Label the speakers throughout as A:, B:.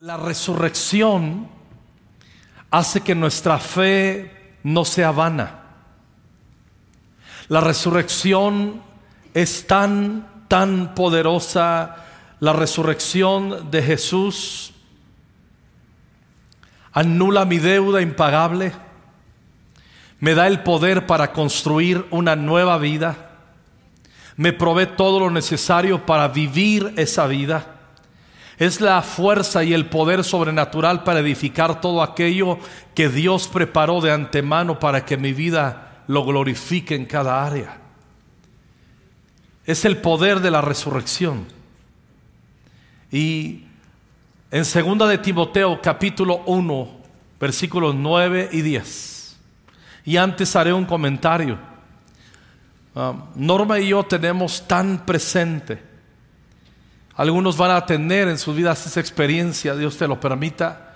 A: La resurrección hace que nuestra fe no sea vana. La resurrección es tan, tan poderosa. La resurrección de Jesús anula mi deuda impagable. Me da el poder para construir una nueva vida. Me provee todo lo necesario para vivir esa vida es la fuerza y el poder sobrenatural para edificar todo aquello que Dios preparó de antemano para que mi vida lo glorifique en cada área. Es el poder de la resurrección. Y en segunda de Timoteo capítulo 1, versículos 9 y 10. Y antes haré un comentario. Ah, Norma y yo tenemos tan presente algunos van a tener en sus vidas esa experiencia, Dios te lo permita,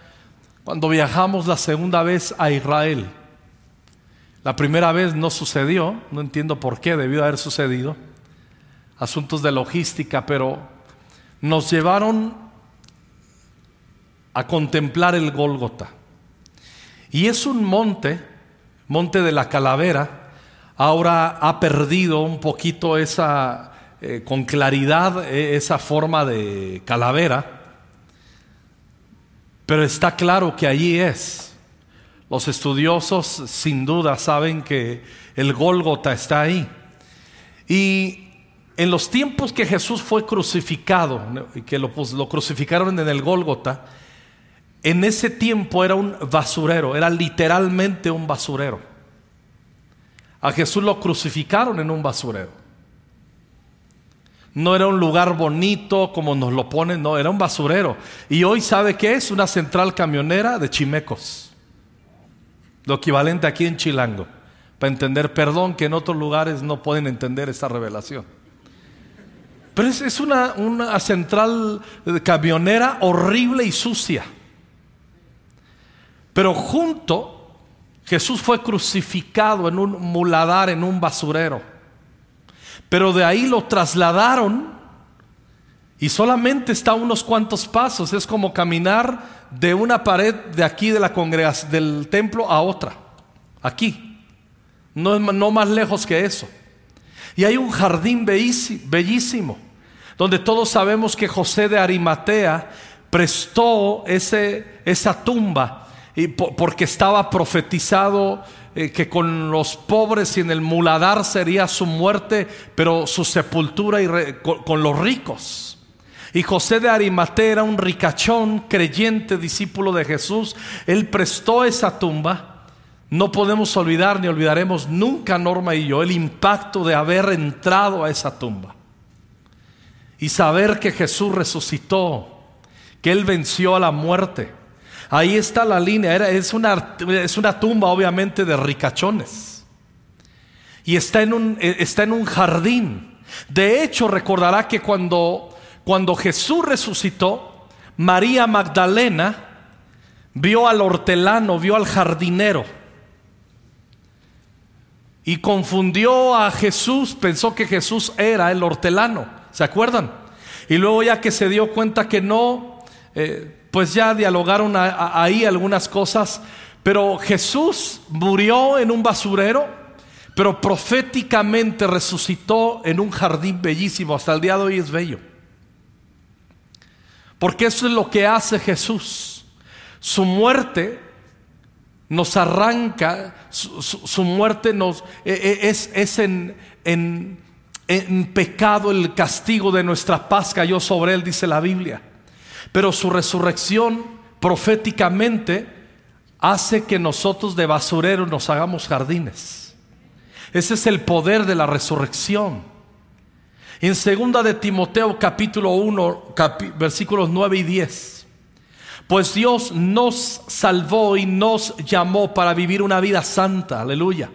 A: cuando viajamos la segunda vez a Israel. La primera vez no sucedió, no entiendo por qué, debió haber sucedido. Asuntos de logística, pero nos llevaron a contemplar el Gólgota. Y es un monte, monte de la calavera, ahora ha perdido un poquito esa eh, con claridad eh, esa forma de calavera, pero está claro que allí es. Los estudiosos sin duda saben que el Gólgota está ahí. Y en los tiempos que Jesús fue crucificado, que lo, pues, lo crucificaron en el Gólgota, en ese tiempo era un basurero, era literalmente un basurero. A Jesús lo crucificaron en un basurero. No era un lugar bonito como nos lo ponen, no, era un basurero. Y hoy sabe qué es una central camionera de chimecos. Lo equivalente aquí en Chilango. Para entender, perdón que en otros lugares no pueden entender esta revelación. Pero es, una, una central camionera horrible y sucia. Pero junto, Jesús fue crucificado en un muladar, en un basurero. Pero de ahí lo trasladaron y solamente está a unos cuantos pasos. Es como caminar de una pared de aquí de la congregación, del templo a otra. Aquí. No, no más lejos que eso. Y hay un jardín bellísimo, donde todos sabemos que José de Arimatea prestó ese, esa tumba porque estaba profetizado eh, que con los pobres y en el muladar sería su muerte, pero su sepultura con, los ricos. Y José de Arimatea era un ricachón, creyente, discípulo de Jesús. Él prestó esa tumba. No podemos olvidar ni olvidaremos nunca, Norma y yo, el impacto de haber entrado a esa tumba. Y saber que Jesús resucitó, que Él venció a la muerte Ahí está la línea. es, una, es una tumba obviamente de ricachones. Y está en un, eh, está en un jardín. De hecho, recordará que cuando, cuando Jesús resucitó, María Magdalena vio al hortelano, vio al jardinero. Y confundió a Jesús, pensó que Jesús era el hortelano. ¿Se acuerdan? Y luego ya que se dio cuenta que no, eh, pues ya dialogaron ahí algunas cosas, pero Jesús murió en un basurero, pero proféticamente resucitó en un jardín bellísimo, hasta el día de hoy es bello. Porque eso es lo que hace Jesús. Su muerte nos arranca, su, muerte nos e, e, es, en, en pecado el castigo de nuestra paz cayó sobre él, dice la Biblia. Pero su resurrección proféticamente hace que nosotros de basurero nos hagamos jardines. Ese es el poder de la resurrección. En segunda de Timoteo capítulo 1 versículos 9 y 10. Pues Dios nos salvó y nos llamó para vivir una vida santa, aleluya.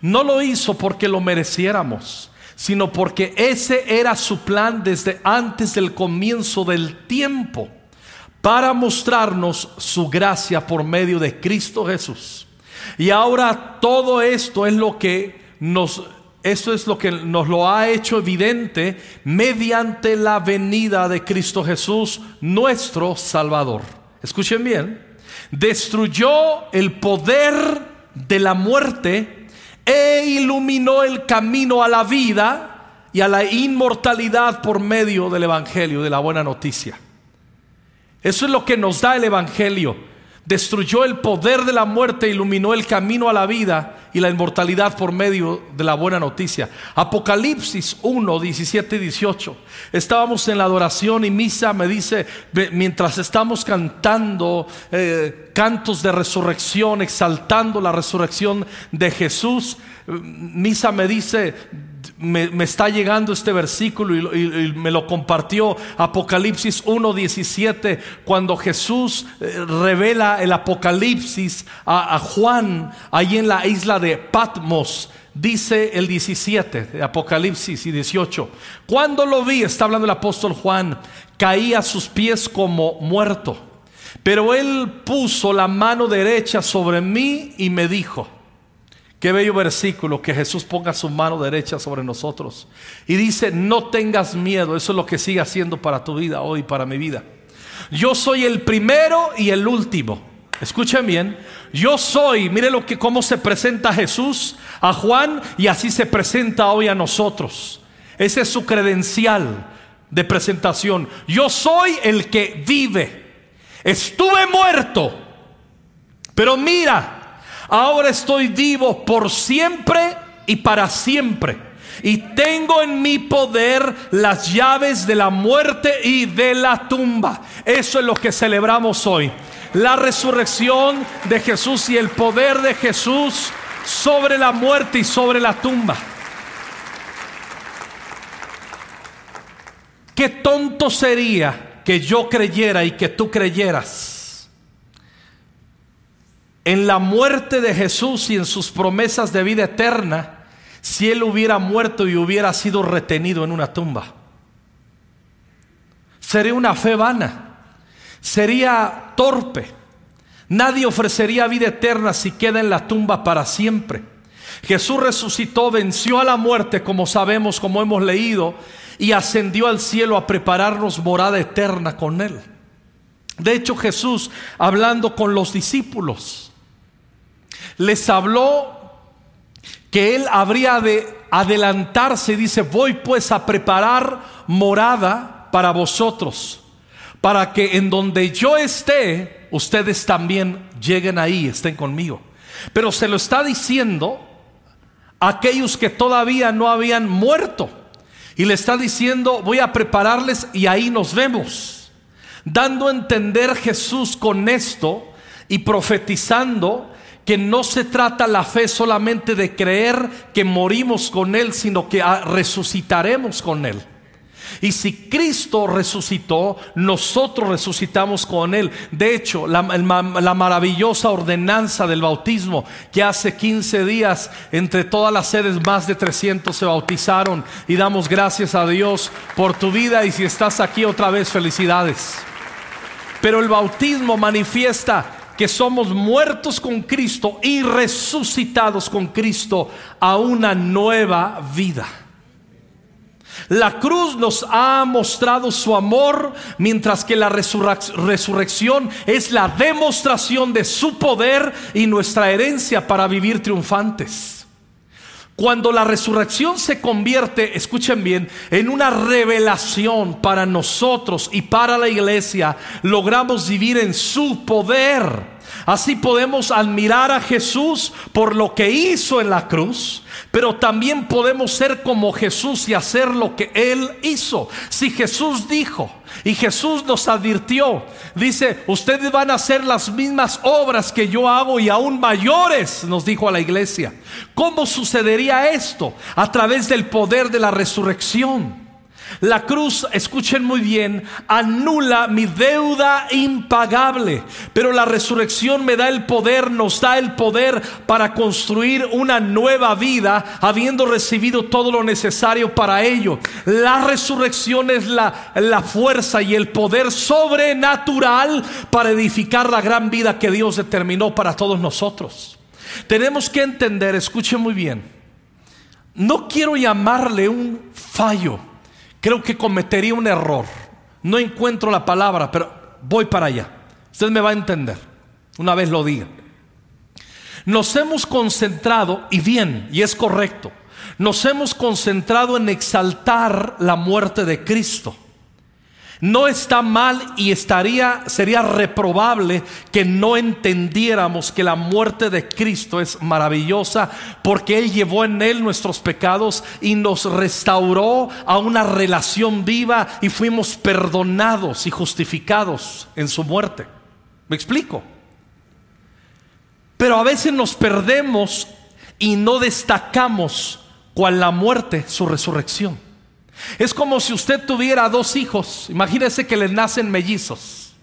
A: No lo hizo porque lo mereciéramos, sino porque ese era su plan desde antes del comienzo del tiempo, para mostrarnos su gracia por medio de Cristo Jesús. Y ahora todo esto es lo que nos es lo que nos lo ha hecho evidente mediante la venida de Cristo Jesús, nuestro Salvador. Escuchen bien, destruyó el poder de la muerte e iluminó el camino a la vida y a la inmortalidad por medio del Evangelio, de la buena noticia. Eso es lo que nos da el Evangelio destruyó el poder de la muerte, iluminó el camino a la vida y la inmortalidad por medio de la buena noticia. Apocalipsis 1, 17 y 18. Estábamos en la adoración y Misa me dice, mientras estamos cantando eh, cantos de resurrección, exaltando la resurrección de Jesús, Misa me dice, me, está llegando este versículo y, me lo compartió Apocalipsis 1.17, cuando Jesús eh, revela el Apocalipsis a, a Juan, ahí en la isla de Patmos. Dice el 17 de Apocalipsis y 18. Cuando lo vi, está hablando el apóstol Juan, caí a sus pies como muerto. Pero él puso la mano derecha sobre mí y me dijo, Qué bello versículo que Jesús ponga su mano derecha sobre nosotros. Y dice, no tengas miedo. Eso es lo que sigue haciendo para tu vida hoy, para mi vida. Yo soy el primero y el último. Escuchen bien. Yo soy, mire lo que cómo se presenta Jesús a Juan y así se presenta hoy a nosotros. Ese es su credencial de presentación. Yo soy el que vive. Estuve muerto. Pero mira, Ahora estoy vivo por siempre y para siempre. Y tengo en mi poder las llaves de la muerte y de la tumba. Eso es lo que celebramos hoy. La resurrección de Jesús y el poder de Jesús sobre la muerte y sobre la tumba. Qué tonto sería que yo creyera y que tú creyeras en la muerte de Jesús y en sus promesas de vida eterna si él hubiera muerto y hubiera sido retenido en una tumba. Sería una fe vana, sería torpe. Nadie ofrecería vida eterna si queda en la tumba para siempre. Jesús resucitó, venció a la muerte, como sabemos, como hemos leído, y ascendió al cielo a prepararnos morada eterna con Él. De hecho, Jesús, hablando con los discípulos, les habló que él habría de adelantarse, dice, voy pues a preparar morada para vosotros, para que en donde yo esté, ustedes también lleguen ahí, estén conmigo. Pero se lo está diciendo a aquellos que todavía no habían muerto. Y le está diciendo, voy a prepararles y ahí nos vemos. Dando a entender Jesús con esto y profetizando que no se trata la fe solamente de creer que morimos con Él, sino que ah, resucitaremos con Él. Y si Cristo resucitó, nosotros resucitamos con Él. De hecho, la, maravillosa ordenanza del bautismo, que hace 15 días entre todas las sedes más de 300 se bautizaron y damos gracias a Dios por tu vida y si estás aquí otra vez, felicidades. Pero el bautismo manifiesta que somos muertos con Cristo y resucitados con Cristo a una nueva vida. La cruz nos ha mostrado su amor, mientras que la resurrección es la demostración de su poder y nuestra herencia para vivir triunfantes. Cuando la resurrección se convierte, escuchen bien, en una revelación para nosotros y para la iglesia, logramos vivir en su poder. Así podemos admirar a Jesús por lo que hizo en la cruz, pero también podemos ser como Jesús y hacer lo que Él hizo. Si Jesús dijo y Jesús nos advirtió, dice, ustedes van a hacer las mismas obras que yo hago y aún mayores, nos dijo a la iglesia. ¿Cómo sucedería esto? A través del poder de la resurrección. La cruz, escuchen muy bien, anula mi deuda impagable, pero la resurrección me da el poder, nos da el poder para construir una nueva vida, habiendo recibido todo lo necesario para ello. La resurrección es la, la fuerza y el poder sobrenatural para edificar la gran vida que Dios determinó para todos nosotros. Tenemos que entender, escuchen muy bien, no quiero llamarle un fallo, creo que cometería un error. No encuentro la palabra, pero voy para allá. Usted me va a entender, una vez lo diga. Nos hemos concentrado, y bien, y es correcto, nos hemos concentrado en exaltar la muerte de Cristo. No está mal y estaría sería reprobable que no entendiéramos que la muerte de Cristo es maravillosa porque él llevó en él nuestros pecados y nos restauró a una relación viva y fuimos perdonados y justificados en su muerte. ¿Me explico? Pero a veces nos perdemos y no destacamos cual la muerte, su resurrección. Es como si usted tuviera dos hijos. Imagínese que le nacen mellizos.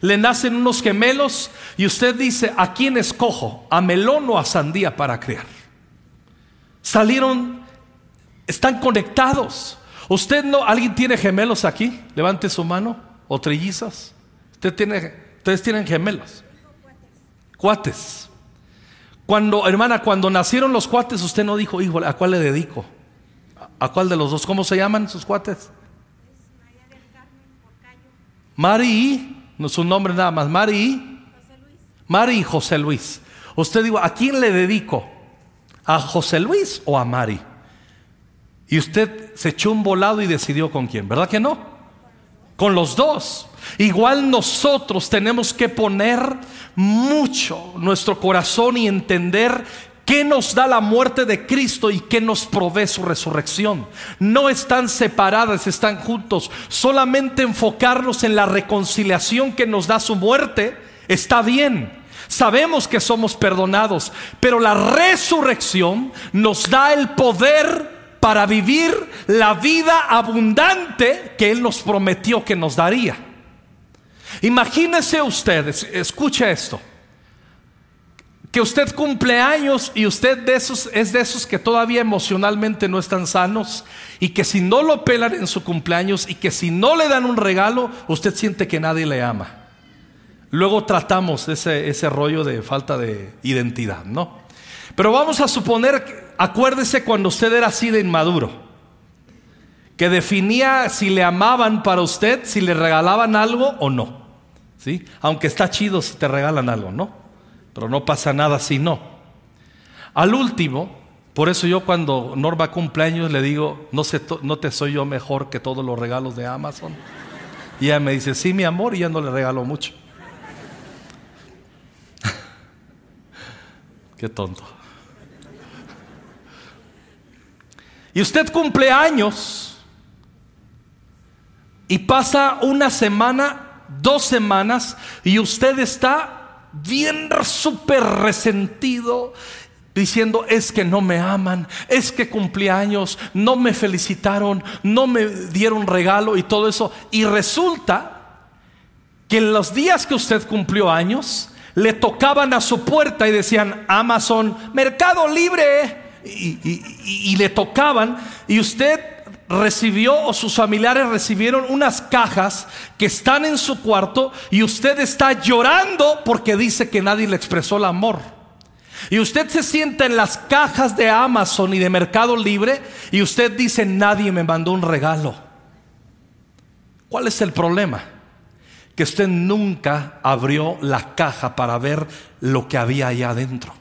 A: Le nacen unos gemelos y usted dice, ¿a quién escojo? ¿A melón o a sandía para criar? Salieron, están conectados. Usted no, ¿alguien tiene gemelos aquí? Levante su mano. ¿O trillizos? Usted tiene, ustedes tienen gemelos. Cuates. Cuando, hermana, cuando nacieron los cuates, usted no dijo, hijo, ¿a cuál le dedico? ¿A cuál de los dos? ¿Cómo se llaman sus cuates? Mari no su nombre nada más, Mari Mari y José Luis. Usted dijo, ¿a quién le dedico? ¿A José Luis o a Mari? Y usted se echó un volado y decidió con quién, ¿verdad que no? Con los dos. Igual nosotros tenemos que poner mucho nuestro corazón y entender ¿Qué nos da la muerte de Cristo y qué nos provee su resurrección? No están separadas, están juntos. Solamente enfocarnos en la reconciliación que nos da su muerte está bien. Sabemos que somos perdonados, pero la resurrección nos da el poder para vivir la vida abundante que Él nos prometió que nos daría. Imagínese ustedes, escuche esto que usted cumple años y usted de esos, es de esos que todavía emocionalmente no están sanos y que si no lo pelan en su cumpleaños y que si no le dan un regalo, usted siente que nadie le ama. Luego tratamos ese, ese rollo de falta de identidad, ¿no? Pero vamos a suponer, acuérdese cuando usted era así de inmaduro, que definía si le amaban para usted, si le regalaban algo o no. ¿Sí? Aunque está chido si te regalan algo, ¿no? Pero no pasa nada si no. Al último, por eso yo cuando Norma cumpleaños le digo, no, sé, no te soy yo mejor que todos los regalos de Amazon. Y ella me dice, sí, mi amor, y ya no le regalo mucho. Qué tonto. Y usted cumple años y pasa una semana, dos semanas, y usted está bien súper resentido, diciendo, es que no me aman, es que cumplí años, no me felicitaron, no me dieron regalo y todo eso. Y resulta que en los días que usted cumplió años, le tocaban a su puerta y decían, Amazon, Mercado Libre. y le tocaban y usted recibió o sus familiares recibieron unas cajas que están en su cuarto y usted está llorando porque dice que nadie le expresó el amor. Y usted se sienta en las cajas de Amazon y de Mercado Libre y usted dice nadie me mandó un regalo. ¿Cuál es el problema? Que usted nunca abrió la caja para ver lo que había allá adentro.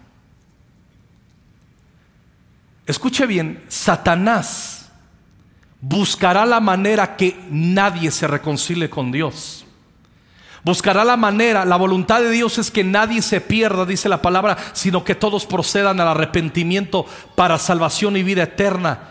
A: Escuche bien, Satanás buscará la manera que nadie se reconcilie con Dios. Buscará la manera, la voluntad de Dios es que nadie se pierda, dice la palabra, sino que todos procedan al arrepentimiento para salvación y vida eterna,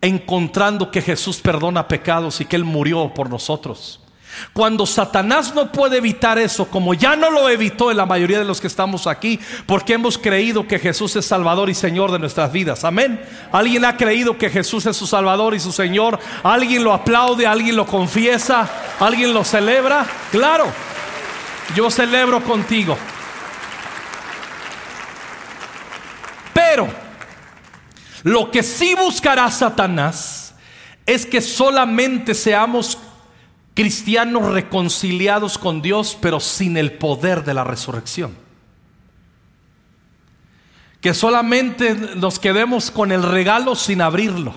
A: encontrando que Jesús perdona pecados y que Él murió por nosotros. Cuando Satanás no puede evitar eso, como ya no lo evitó en la mayoría de los que estamos aquí, porque hemos creído que Jesús es Salvador y Señor de nuestras vidas. Amén. Alguien ha creído que Jesús es su Salvador y su Señor. Alguien lo aplaude, alguien lo confiesa, alguien lo celebra. Claro, yo celebro contigo. Pero lo que sí buscará Satanás es que solamente seamos cristianos reconciliados con Dios, pero sin el poder de la resurrección. que solamente nos quedemos con el regalo sin abrirlo.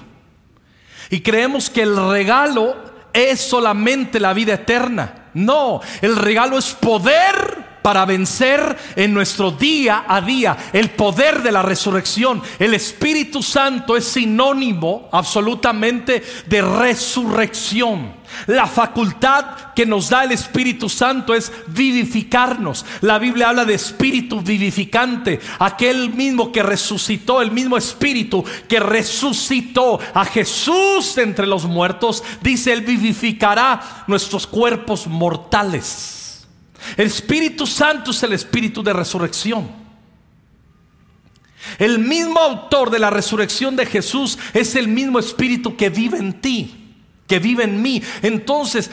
A: Y creemos que el regalo es solamente la vida eterna. No, el regalo es poder para vencer en nuestro día a día. El poder de la resurrección. El Espíritu Santo es sinónimo absolutamente de resurrección. La facultad que nos da el Espíritu Santo es vivificarnos. La Biblia habla de espíritu vivificante. Aquel mismo que resucitó, el mismo espíritu que resucitó a Jesús entre los muertos, dice, Él vivificará nuestros cuerpos mortales. El Espíritu Santo es el Espíritu de resurrección. El mismo autor de la resurrección de Jesús es el mismo Espíritu que vive en ti, que vive en mí. Entonces,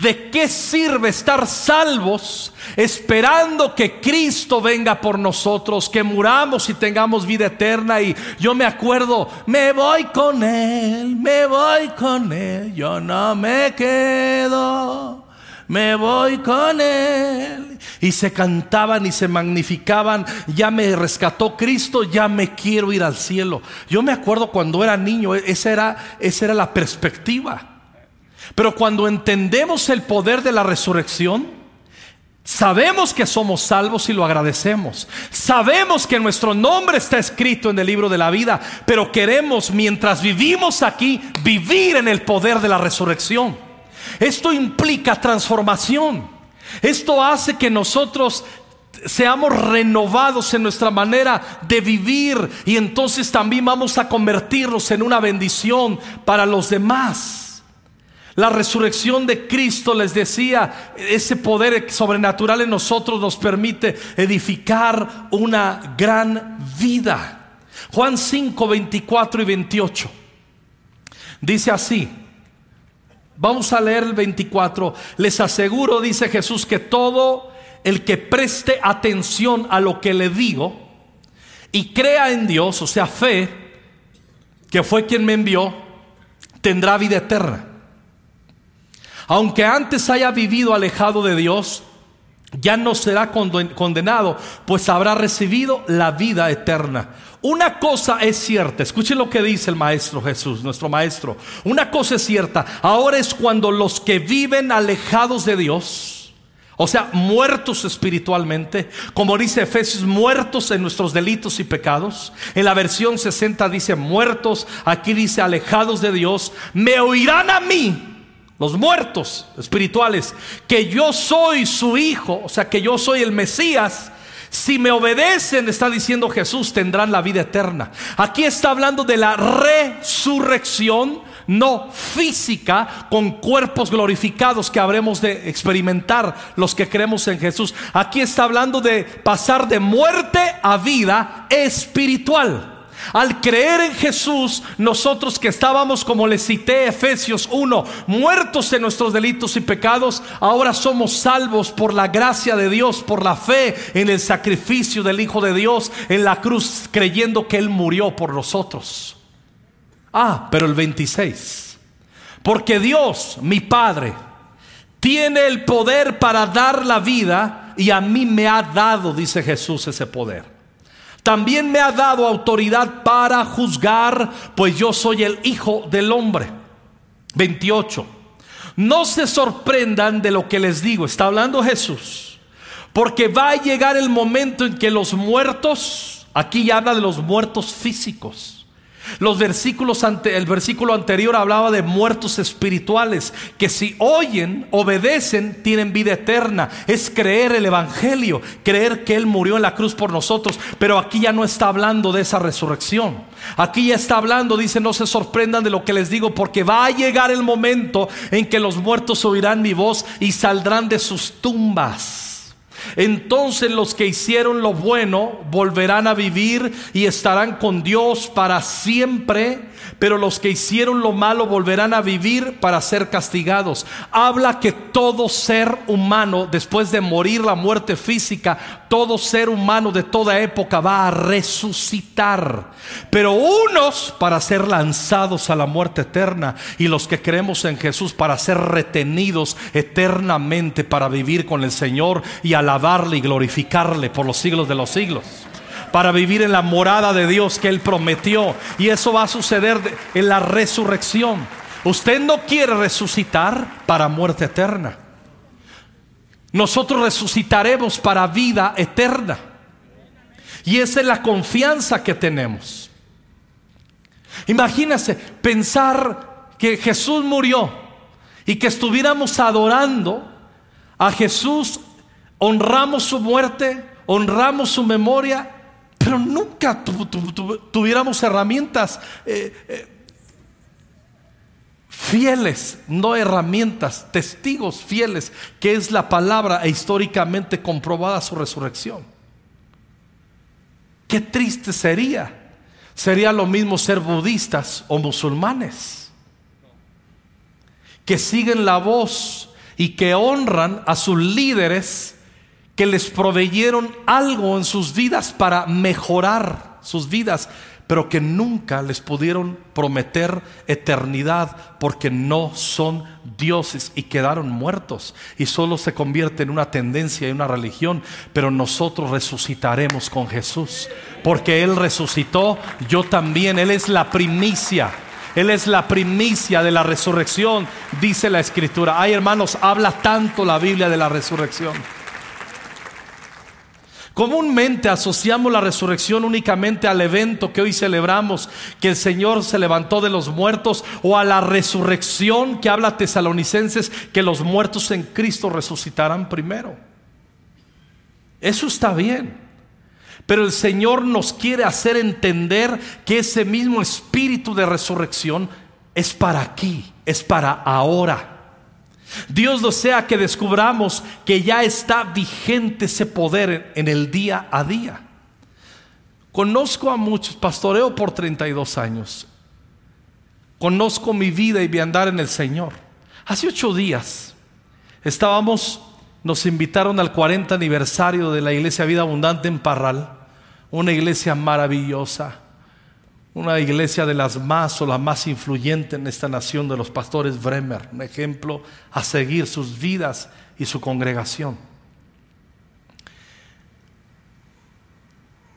A: ¿de qué sirve estar salvos esperando que Cristo venga por nosotros, que muramos y tengamos vida eterna? Y yo me acuerdo, me voy con Él, me voy con Él, yo no me quedo me voy con él. Y se cantaban y se magnificaban, ya me rescató Cristo, ya me quiero ir al cielo. Yo me acuerdo cuando era niño, e-, esa era, esa era la perspectiva. Pero cuando entendemos el poder de la resurrección, Sabemos que somos salvos y lo agradecemos. Sabemos que nuestro nombre está escrito en el libro de la vida, pero queremos, mientras vivimos aquí, vivir en el poder de la resurrección. Esto implica transformación. Esto hace que nosotros seamos renovados en nuestra manera de vivir y entonces también vamos a convertirnos en una bendición para los demás. La resurrección de Cristo, les decía, ese poder sobrenatural en nosotros nos permite edificar una gran vida. Juan 5, 24 y 28. Dice así, Vamos a leer el 24. Les aseguro, dice Jesús, que todo el que preste atención a lo que le digo y crea en Dios, o sea, fe, que fue quien me envió, tendrá vida eterna. Aunque antes haya vivido alejado de Dios, ya no será condenado, pues habrá recibido la vida eterna. Una cosa es cierta, escuchen lo que dice el Maestro Jesús, nuestro Maestro. Una cosa es cierta, ahora es cuando los que viven alejados de Dios, o sea, muertos espiritualmente, como dice Efesios, muertos en nuestros delitos y pecados. En la versión 60 dice muertos, aquí dice alejados de Dios, me oirán a mí, los muertos espirituales, que yo soy su hijo, o sea, que yo soy el Mesías si me obedecen, está diciendo Jesús, tendrán la vida eterna. Aquí está hablando de la resurrección, no física, con cuerpos glorificados que habremos de experimentar los que creemos en Jesús. Aquí está hablando de pasar de muerte a vida espiritual. Al creer en Jesús, nosotros que estábamos, como les cité Efesios 1, muertos en nuestros delitos y pecados, ahora somos salvos por la gracia de Dios, por la fe en el sacrificio del Hijo de Dios en la cruz, creyendo que Él murió por nosotros. Ah, pero el 26. Porque Dios, mi Padre, tiene el poder para dar la vida y a mí me ha dado, dice Jesús, ese poder. También me ha dado autoridad para juzgar, pues yo soy el Hijo del Hombre. 28. No se sorprendan de lo que les digo, está hablando Jesús, porque va a llegar el momento en que los muertos, aquí ya habla de los muertos físicos, los versículos ante, el versículo anterior hablaba de muertos espirituales que si oyen, obedecen, tienen vida eterna. Es creer el evangelio, creer que él murió en la cruz por nosotros, pero aquí ya no está hablando de esa resurrección. Aquí ya está hablando, dice, no se sorprendan de lo que les digo, porque va a llegar el momento en que los muertos oirán mi voz y saldrán de sus tumbas. Entonces los que hicieron lo bueno volverán a vivir y estarán con Dios para siempre, pero los que hicieron lo malo volverán a vivir para ser castigados. Habla que todo ser humano, después de morir la muerte física, todo ser humano de toda época va a resucitar. Pero unos para ser lanzados a la muerte eterna y los que creemos en Jesús para ser retenidos eternamente para vivir con el Señor y alabarle y glorificarle por los siglos de los siglos. Para vivir en la morada de Dios que Él prometió. Y eso va a suceder en la resurrección. Usted no quiere resucitar para muerte eterna. Nosotros resucitaremos para vida eterna. Y esa es la confianza que tenemos. Imagínese pensar que Jesús murió y que estuviéramos adorando a Jesús, honramos su muerte, honramos su memoria, pero nunca tuviéramos herramientas eh, eh, fieles, no herramientas, testigos fieles, que es la palabra e históricamente comprobada su resurrección. Qué triste sería. Sería lo mismo ser budistas o musulmanes, que siguen la voz y que honran a sus líderes que les proveyeron algo en sus vidas para mejorar sus vidas, pero que nunca les pudieron prometer eternidad porque no son dioses y quedaron muertos y solo se convierte en una tendencia y una religión, pero nosotros resucitaremos con Jesús, porque Él resucitó, yo también, Él es la primicia. Él es la primicia de la resurrección, dice la escritura. Ay hermanos, habla tanto la Biblia de la resurrección. Comúnmente asociamos la resurrección únicamente al evento que hoy celebramos, que el Señor se levantó de los muertos, o a la resurrección que habla tesalonicenses, que los muertos en Cristo resucitarán primero. Eso está bien. Pero el Señor nos quiere hacer entender que ese mismo espíritu de resurrección es para aquí, es para ahora. Dios desea que descubramos que ya está vigente ese poder en el día a día. Conozco a muchos, pastoreo por 32 años. Conozco mi vida y mi andar en el Señor. Hace ocho días estábamos, nos invitaron al 40 aniversario de la Iglesia Vida Abundante en Parral, una iglesia maravillosa una iglesia de las más o la más influyente en esta nación de los pastores Bremer, un ejemplo a seguir sus vidas y su congregación.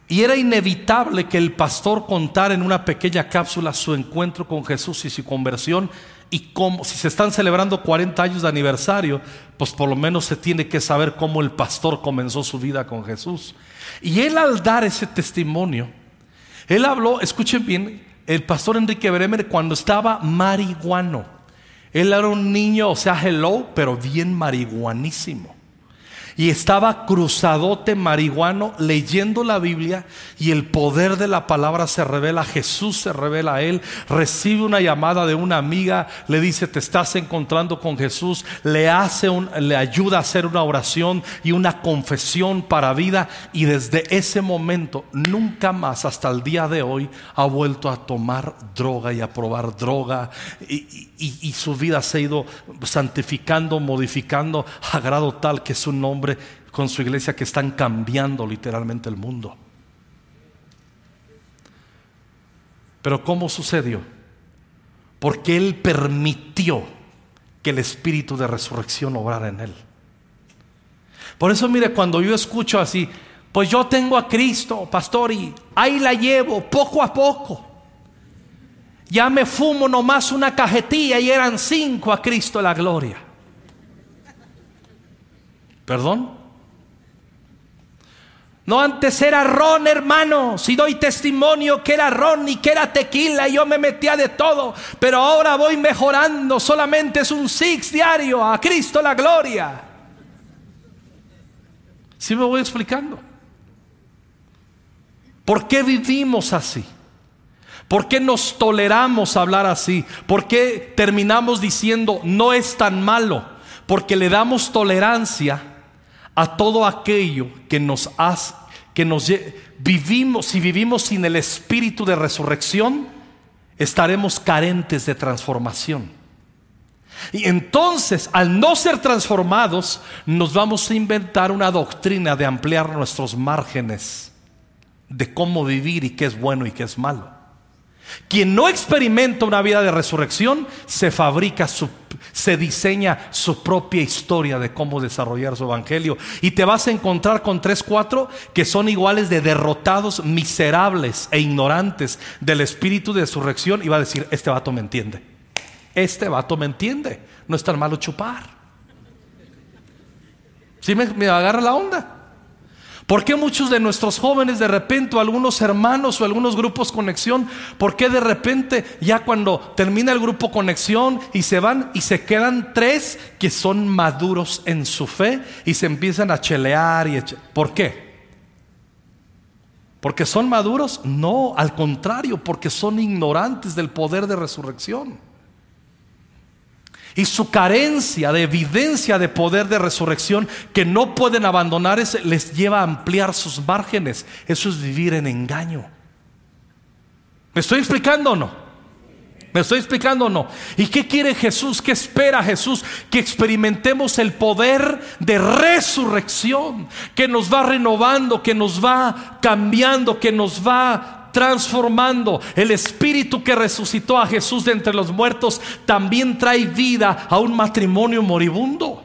A: Y era inevitable que el pastor contara en una pequeña cápsula su encuentro con Jesús y su conversión. Y como si se están celebrando 40 años de aniversario, pues por lo menos se tiene que saber cómo el pastor comenzó su vida con Jesús. Y él al dar ese testimonio, él habló, escuchen bien, el pastor Enrique Bremer cuando estaba marihuano. Él era un niño, o sea, hello, pero bien marihuanísimo y estaba cruzadote marihuano leyendo la Biblia y el poder de la palabra se revela, Jesús se revela a él, recibe una llamada de una amiga, le dice, te estás encontrando con Jesús, le hace un, le ayuda a hacer una oración y una confesión para vida y desde ese momento nunca más hasta el día de hoy ha vuelto a tomar droga y a probar droga su vida se ha ido santificando, modificando a grado tal que su nombre con su iglesia que están cambiando literalmente el mundo. Pero ¿cómo sucedió? Porque Él permitió que el espíritu de resurrección obrara en Él. Por eso mire, cuando yo escucho así, pues yo tengo a Cristo, pastor, y ahí la llevo poco a poco. Ya me fumo nomás una cajetilla y eran cinco a Cristo la gloria. ¿Perdón? No antes era ron, hermano. Si doy testimonio que era ron y que era tequila y yo me metía de todo. Pero ahora voy mejorando. Solamente es un six diario. A Cristo la gloria. ¿Sí me voy explicando? ¿Por qué vivimos así? ¿Por qué nos toleramos hablar así? ¿Por qué terminamos diciendo no es tan malo? Porque le damos tolerancia a todo aquello que nos hace, que nos vivimos, si vivimos sin el espíritu de resurrección, estaremos carentes de transformación. Y entonces, al no ser transformados, nos vamos a inventar una doctrina de ampliar nuestros márgenes de cómo vivir y qué es bueno y qué es malo. Quien no experimenta una vida de resurrección, se fabrica su, se diseña su propia historia de cómo desarrollar su evangelio. Y te vas a encontrar con tres, cuatro que son iguales de derrotados, miserables e ignorantes del espíritu de resurrección. Y va a decir, este vato me entiende. Este vato me entiende. No es tan malo chupar. ¿Sí me, me agarra la onda? ¿Por qué muchos de nuestros jóvenes de repente, o algunos hermanos o algunos grupos conexión, por qué de repente ya cuando termina el grupo conexión y se van y se quedan tres que son maduros en su fe y se empiezan a chelear y ¿por qué? ¿Porque son maduros? No, al contrario, porque son ignorantes del poder de resurrección. Y su carencia de evidencia de poder de resurrección que no pueden abandonar les lleva a ampliar sus márgenes. Eso es vivir en engaño. ¿Me estoy explicando o no? ¿Me estoy explicando o no? ¿Y qué quiere Jesús? ¿Qué espera Jesús? Que experimentemos el poder de resurrección, que nos va renovando, que nos va cambiando, que nos va transformando. El espíritu que resucitó a Jesús de entre los muertos también trae vida a un matrimonio moribundo.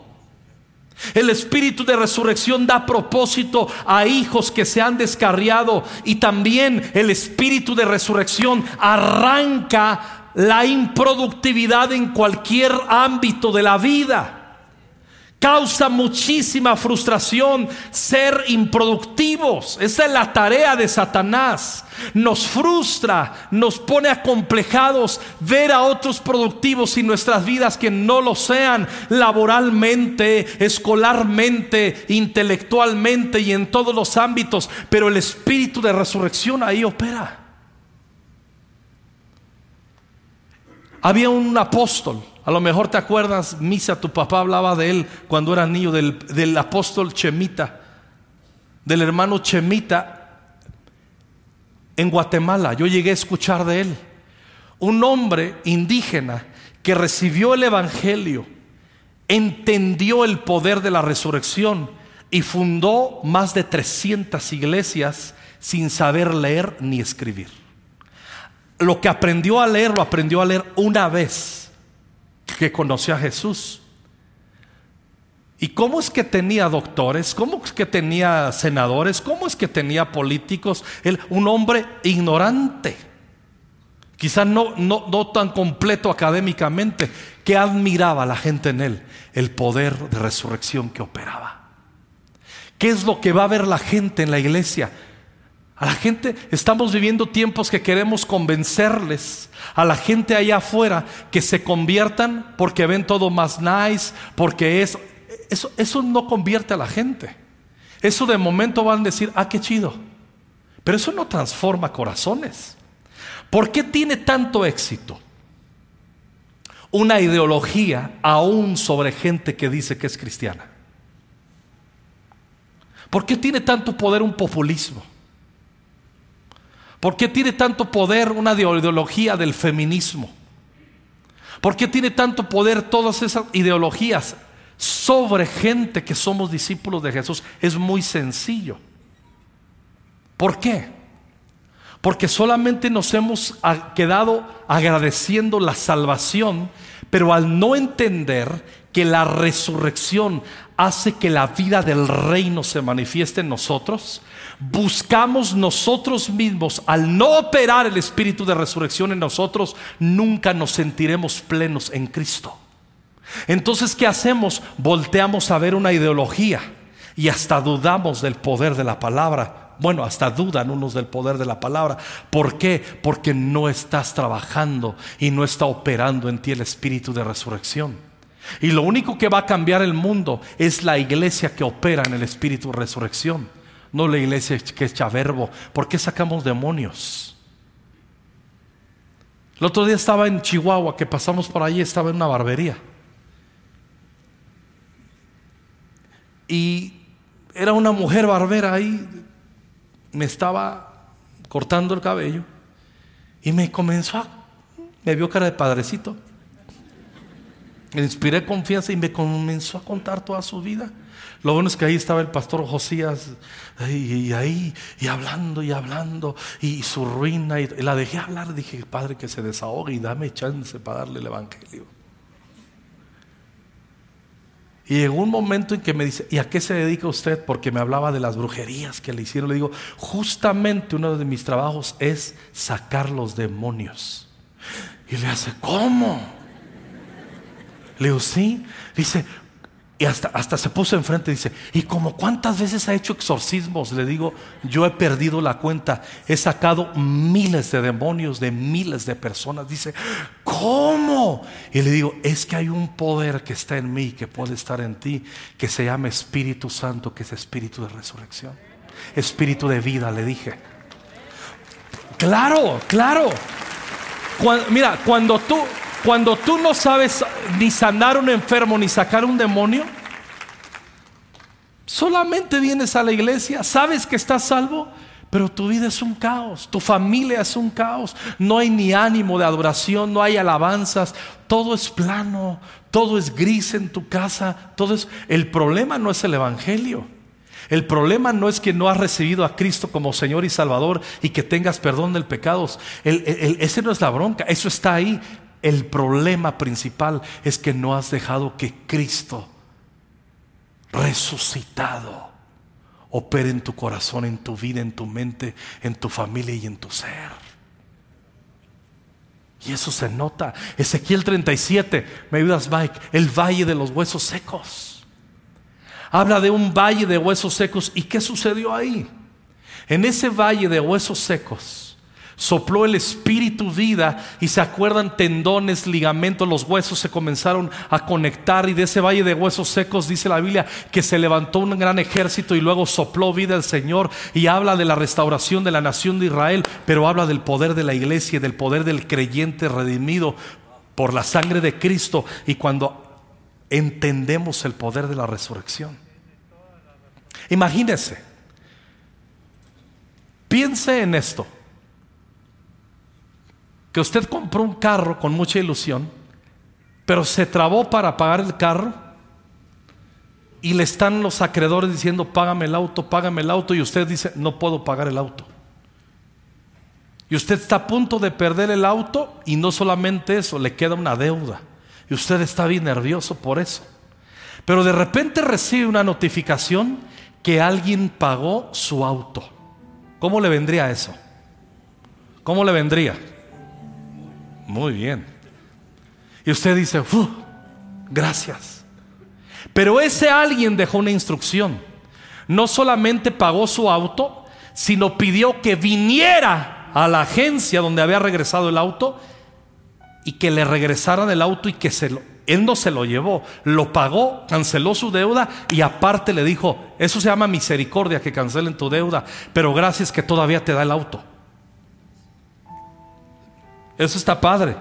A: El espíritu de resurrección da propósito a hijos que se han descarriado y también el espíritu de resurrección arranca la improductividad en cualquier ámbito de la vida. Causa muchísima frustración ser improductivos. Esa es la tarea de Satanás. Nos frustra, nos pone acomplejados ver a otros productivos y nuestras vidas que no lo sean laboralmente, escolarmente, intelectualmente y en todos los ámbitos. Pero el espíritu de resurrección ahí opera. Había un apóstol a lo mejor te acuerdas, Misa, tu papá hablaba de él cuando era niño, del, apóstol Chemita, del hermano Chemita en Guatemala. Yo llegué a escuchar de él. Un hombre indígena que recibió el Evangelio, entendió el poder de la resurrección y fundó más de 300 iglesias sin saber leer ni escribir. Lo que aprendió a leer, lo aprendió a leer una vez que conoció a Jesús. ¿Y cómo es que tenía doctores? ¿Cómo es que tenía senadores? ¿Cómo es que tenía políticos? Él, un hombre ignorante, quizás no, no, no tan completo académicamente, que admiraba a la gente en él, el poder de resurrección que operaba. ¿Qué es lo que va a ver la gente en la iglesia? A la gente, estamos viviendo tiempos que queremos convencerles a la gente allá afuera que se conviertan porque ven todo más nice, porque es, eso, eso no convierte a la gente. Eso de momento van a decir, ah, qué chido. Pero eso no transforma corazones. ¿Por qué tiene tanto éxito? Una ideología aún sobre gente que dice que es cristiana. ¿Por qué tiene tanto poder un populismo? ¿Por qué tiene tanto poder una ideología del feminismo? ¿Por qué tiene tanto poder todas esas ideologías sobre gente que somos discípulos de Jesús? Es muy sencillo. ¿Por qué? Porque solamente nos hemos quedado agradeciendo la salvación, pero al no entender que la resurrección hace que la vida del reino se manifieste en nosotros, buscamos nosotros mismos, al no operar el espíritu de resurrección en nosotros, nunca nos sentiremos plenos en Cristo. Entonces, ¿qué hacemos? Volteamos a ver una ideología y hasta dudamos del poder de la palabra. Bueno, hasta dudan unos del poder de la palabra. ¿Por qué? Porque no estás trabajando y no está operando en ti el espíritu de resurrección. Y lo único que va a cambiar el mundo es la iglesia que opera en el espíritu de resurrección, no la iglesia que echa verbo. ¿Por qué sacamos demonios? El otro día estaba en Chihuahua, que pasamos por ahí, estaba en una barbería. Y era una mujer barbera ahí, me estaba cortando el cabello y me comenzó a, me vio cara de padrecito Le inspiré confianza y me comenzó a contar toda su vida. Lo bueno es que ahí estaba el pastor Josías y, ahí, y hablando y hablando, y, su ruina, y, la dejé hablar, dije, Padre, que se desahogue y dame chance para darle el Evangelio. Y llegó un momento en que me dice, ¿y a qué se dedica usted? Porque me hablaba de las brujerías que le hicieron. Le digo, justamente uno de mis trabajos es sacar los demonios. Y le hace, ¿cómo? Le digo, sí. Dice, y hasta, hasta se puso enfrente dice, ¿y como cuántas veces ha hecho exorcismos? Le digo, yo he perdido la cuenta, he sacado miles de demonios de miles de personas. Dice, ¿cómo? Y le digo, es que hay un poder que está en mí, que puede estar en ti, que se llama Espíritu Santo, que es espíritu de resurrección, espíritu de vida, le dije. Claro, claro. mira, cuando tú, cuando tú no sabes ni sanar un enfermo ni sacar un demonio, solamente vienes a la iglesia, sabes que estás salvo, pero tu vida es un caos, tu familia es un caos, no hay ni ánimo de adoración, no hay alabanzas, todo es plano, todo es gris en tu casa, todo es el problema no es el evangelio. El problema no es que no has recibido a Cristo como Señor y Salvador y que tengas perdón del pecado. ese no es la bronca, eso está ahí. El problema principal es que no has dejado que Cristo resucitado opere en tu corazón, en tu vida, en tu mente, en tu familia y en tu ser. Y eso se nota. Ezequiel 37, me ayudas Mike, el valle de los huesos secos. Habla de un valle de huesos secos. ¿Y qué sucedió ahí? En ese valle de huesos secos sopló el espíritu vida y se acuerdan tendones, ligamentos, los huesos se comenzaron a conectar y de ese valle de huesos secos dice la Biblia que se levantó un gran ejército y luego sopló vida el Señor y habla de la restauración de la nación de Israel, pero habla del poder de la iglesia y del poder del creyente redimido por la sangre de Cristo y cuando entendemos el poder de la resurrección. Imagínese, piense en esto que usted compró un carro con mucha ilusión, pero se trabó para pagar el carro y le están los acreedores diciendo, págame el auto, págame el auto, y usted dice, no puedo pagar el auto. Y usted está a punto de perder el auto y no solamente eso, le queda una deuda. Y usted está bien nervioso por eso. Pero de repente recibe una notificación que alguien pagó su auto. ¿Cómo le vendría eso? ¿Cómo le vendría? Muy bien. Y usted dice, gracias. Pero ese alguien dejó una instrucción. No solamente pagó su auto, sino pidió que viniera a la agencia donde había regresado el auto y que le regresaran el auto y que se lo, él no se lo llevó, lo pagó, canceló su deuda y aparte le dijo, eso se llama misericordia, que cancelen tu deuda, pero gracias que todavía te da el auto. Eso está padre.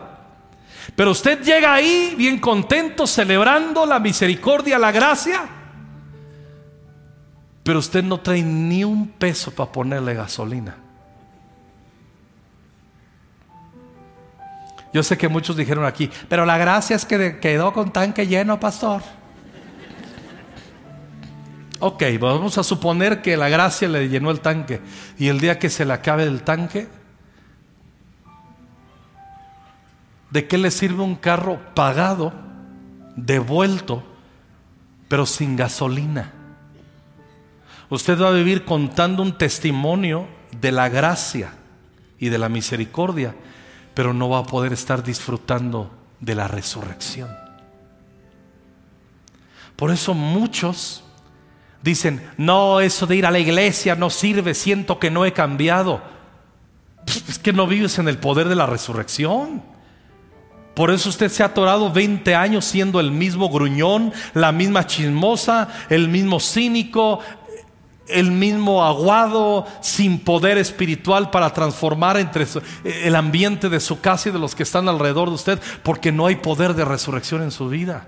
A: Pero usted llega ahí bien contento, celebrando la misericordia, la gracia. Pero usted no trae ni un peso para ponerle gasolina. Yo sé que muchos dijeron aquí, pero la gracia es que quedó con tanque lleno, pastor. Ok, vamos a suponer que la gracia le llenó el tanque y el día que se le acabe el tanque, ¿De qué le sirve un carro pagado, devuelto, pero sin gasolina? Usted va a vivir contando un testimonio de la gracia y de la misericordia, pero no va a poder estar disfrutando de la resurrección. Por eso muchos dicen, no, eso de ir a la iglesia no sirve, siento que no he cambiado. Es que no vives en el poder de la resurrección. Por eso usted se ha atorado 20 años siendo el mismo gruñón, la misma chismosa, el mismo cínico, el mismo aguado, sin poder espiritual para transformar entre el ambiente de su casa y de los que están alrededor de usted, porque no hay poder de resurrección en su vida.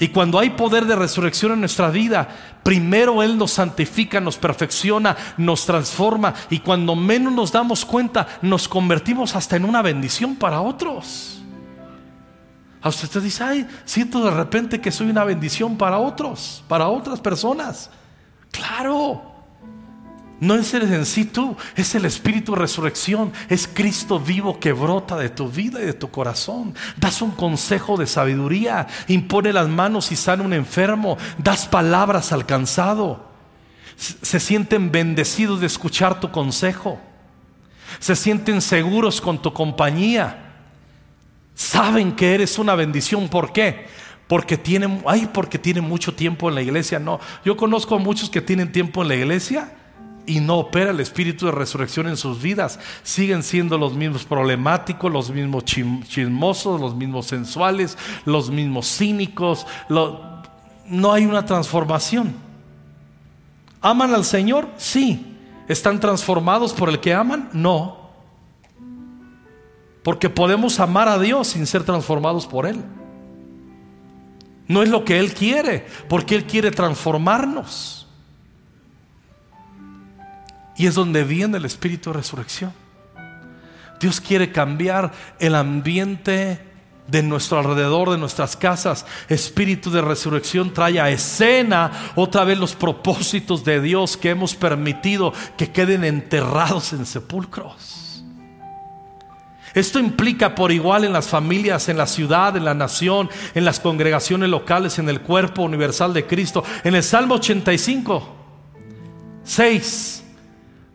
A: Y cuando hay poder de resurrección en nuestra vida, primero Él nos santifica, nos perfecciona, nos transforma. Y cuando menos nos damos cuenta, nos convertimos hasta en una bendición para otros. A usted dice, ay, siento de repente que soy una bendición para otros, para otras personas. Claro. No es el en sí tú, es el espíritu de resurrección, es Cristo vivo que brota de tu vida y de tu corazón. Das un consejo de sabiduría, impone las manos y sale un enfermo, das palabras al cansado. Se sienten bendecidos de escuchar tu consejo, se sienten seguros con tu compañía. Saben que eres una bendición. ¿Por qué? Porque tienen, ay, porque tienen mucho tiempo en la iglesia. No, yo conozco a muchos que tienen tiempo en la iglesia y no opera el espíritu de resurrección en sus vidas. Siguen siendo los mismos problemáticos, los mismos chismosos, los mismos sensuales, los mismos cínicos. no hay una transformación. ¿Aman al Señor? Sí. ¿Están transformados por el que aman? No. Porque podemos amar a Dios sin ser transformados por Él. No es lo que Él quiere, porque Él quiere transformarnos. Y es donde viene el espíritu de resurrección. Dios quiere cambiar el ambiente de nuestro alrededor, de nuestras casas. Espíritu de resurrección trae a escena otra vez los propósitos de Dios que hemos permitido que queden enterrados en sepulcros. Esto implica por igual en las familias, en la ciudad, en la nación, en las congregaciones locales, en el cuerpo universal de Cristo. En el Salmo 85, 6,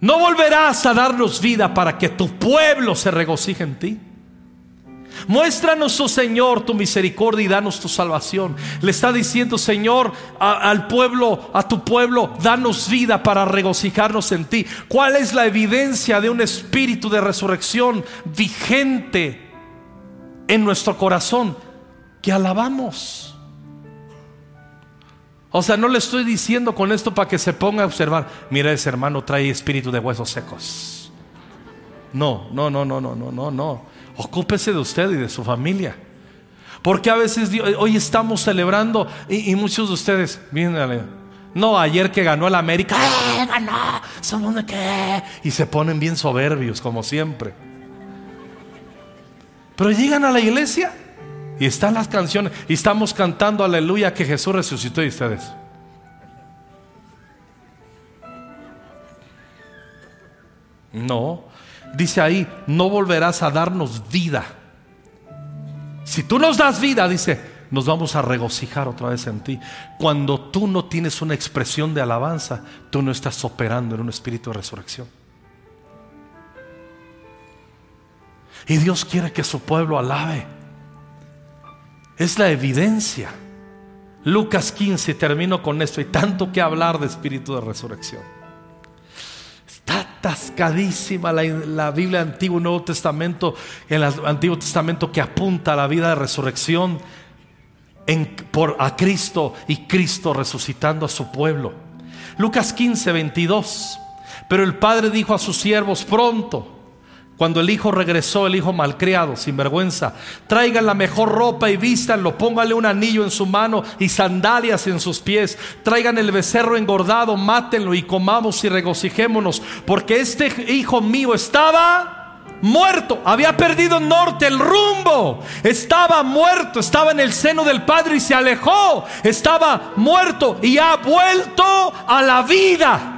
A: no volverás a darnos vida para que tu pueblo se regocije en ti. Muéstranos, oh Señor, tu misericordia y danos tu salvación. Le está diciendo, Señor, al pueblo, a tu pueblo, danos vida para regocijarnos en ti. ¿Cuál es la evidencia de un espíritu de resurrección vigente en nuestro corazón? Que alabamos. O sea, no le estoy diciendo con esto para que se ponga a observar, mira ese hermano trae espíritu de huesos secos. No, no, no, no, no, no, no, no. Ocúpese de usted y de su familia. Porque a veces hoy estamos celebrando y, muchos de ustedes, miren, no, ayer que ganó el América, ¡eh, ganó! ¿Somos de qué? Y se ponen bien soberbios, como siempre. Pero llegan a la iglesia y están las canciones y estamos cantando aleluya que Jesús resucitó y ustedes. No, dice ahí, no volverás a darnos vida. Si tú nos das vida, dice, nos vamos a regocijar otra vez en ti. Cuando tú no tienes una expresión de alabanza, tú no estás operando en un espíritu de resurrección. Y Dios quiere que su pueblo alabe. Es la evidencia. Lucas 15, termino con esto, y tanto que hablar de espíritu de resurrección. Está atascadísima la, Biblia Antiguo y Nuevo Testamento, en el Antiguo Testamento que apunta a la vida de resurrección en, por, a Cristo y Cristo resucitando a su pueblo. Lucas 15, 22. Pero el Padre dijo a sus siervos, pronto, cuando el hijo regresó, el hijo malcriado, sin vergüenza, traigan la mejor ropa y vístanlo, póngale un anillo en su mano y sandalias en sus pies, traigan el becerro engordado, mátenlo y comamos y regocijémonos, porque este hijo mío estaba muerto, había perdido el norte, el rumbo, estaba muerto, estaba en el seno del Padre y se alejó, estaba muerto y ha vuelto a la vida.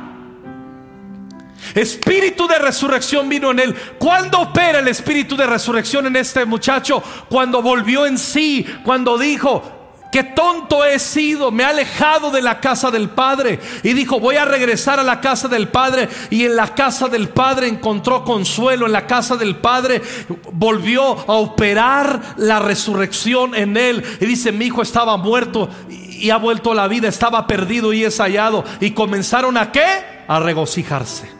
A: Espíritu de resurrección vino en él. ¿Cuándo opera el espíritu de resurrección en este muchacho? Cuando volvió en sí, cuando dijo, Qué tonto he sido, me he alejado de la casa del Padre. Y dijo, voy a regresar a la casa del Padre. Y en la casa del Padre encontró consuelo. En la casa del Padre volvió a operar la resurrección en él. Y dice, mi hijo estaba muerto y ha vuelto a la vida, estaba perdido y es hallado. Y comenzaron a qué? A regocijarse.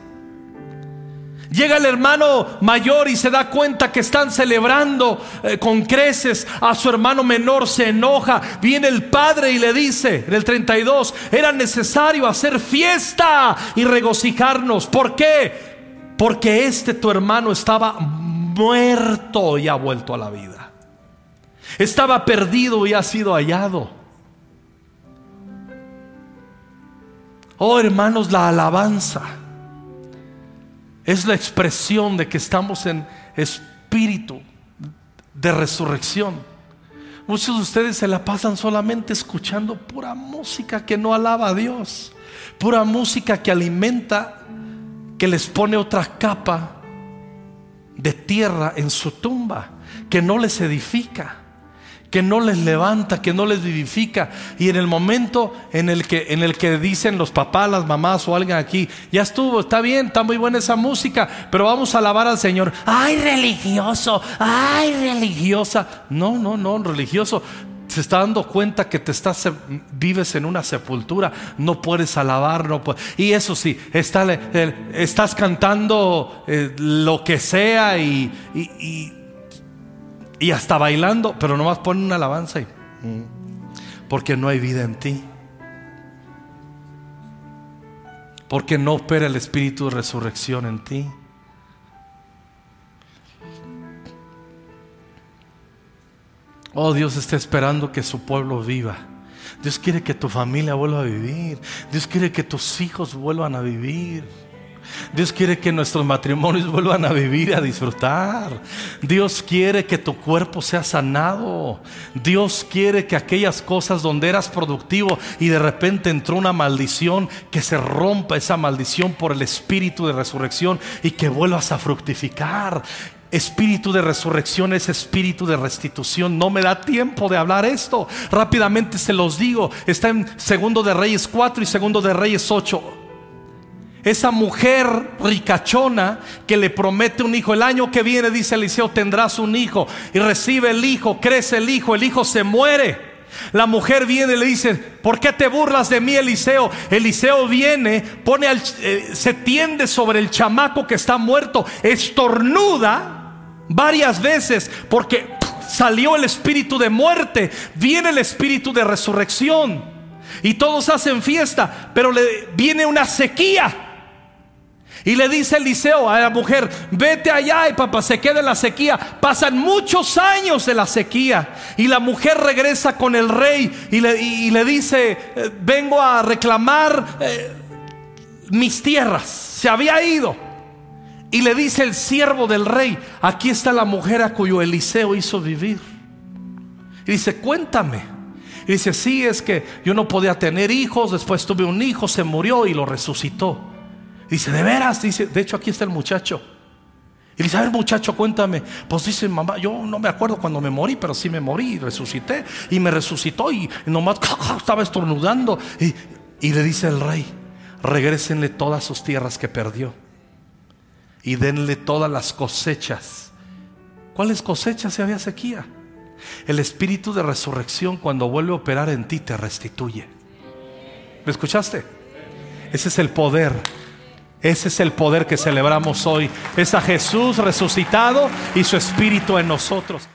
A: Llega el hermano mayor y se da cuenta que están celebrando eh, con creces a su hermano menor, se enoja. Viene el padre y le dice, en el 32, era necesario hacer fiesta y regocijarnos. ¿Por qué? Porque este tu hermano estaba muerto y ha vuelto a la vida. Estaba perdido y ha sido hallado. Oh hermanos, la alabanza es la expresión de que estamos en espíritu de resurrección. Muchos de ustedes se la pasan solamente escuchando pura música que no alaba a Dios, pura música que alimenta, que les pone otra capa de tierra en su tumba, que no les edifica que no les levanta, que no les vivifica. Y en el momento en el que, en el que dicen los papás, las mamás o alguien aquí, ya estuvo, está bien, está muy buena esa música, pero vamos a alabar al Señor. Ay, religioso, ay, religiosa. No, no, no, religioso. Se está dando cuenta que te estás, vives en una sepultura, no puedes alabar, no y eso sí, estás cantando eh, lo que sea y y hasta bailando, pero nomás ponen una alabanza y, mm, porque no hay vida en ti. Porque no opera el espíritu de resurrección en ti. Oh, Dios está esperando que su pueblo viva. Dios quiere que tu familia vuelva a vivir. Dios quiere que tus hijos vuelvan a vivir. Dios quiere que nuestros matrimonios vuelvan a vivir, a disfrutar. Dios quiere que tu cuerpo sea sanado. Dios quiere que aquellas cosas donde eras productivo y de repente entró una maldición, que se rompa esa maldición por el espíritu de resurrección y que vuelvas a fructificar. Espíritu de resurrección es espíritu de restitución. No me da tiempo de hablar esto. Rápidamente se los digo. Está en Segundo de Reyes 4 y Segundo de Reyes 8 esa mujer ricachona que le promete un hijo. El año que viene, dice Eliseo, tendrás un hijo. Y recibe el hijo, crece el hijo, el hijo se muere. La mujer viene y le dice, ¿por qué te burlas de mí, Eliseo? Eliseo viene, pone al, eh, se tiende sobre el chamaco que está muerto, estornuda varias veces porque salió el espíritu de muerte, viene el espíritu de resurrección y todos hacen fiesta, pero le viene una sequía. Y le dice Eliseo a la mujer, vete allá y papá se queda en la sequía. Pasan muchos años de la sequía. Y la mujer regresa con el rey y le, dice, eh, vengo a reclamar eh, mis tierras. Se había ido. Y le dice el siervo del rey, aquí está la mujer a cuyo Eliseo hizo vivir. Y dice, cuéntame. Y dice, sí, es que yo no podía tener hijos, después tuve un hijo, se murió y lo resucitó. Dice, ¿de veras? Dice, de hecho aquí está el muchacho. Y dice, a ver muchacho, cuéntame. Pues dice, mamá, yo no me acuerdo cuando me morí, pero sí me morí y resucité. Y me resucitó y, nomás estaba estornudando. Y, y le dice el rey, regrésenle todas sus tierras que perdió. Y denle todas las cosechas. ¿Cuáles cosechas si había sequía? El espíritu de resurrección cuando vuelve a operar en ti te restituye. ¿Me escuchaste? Ese es el poder ese es el poder que celebramos hoy. Es a Jesús resucitado y su espíritu en nosotros.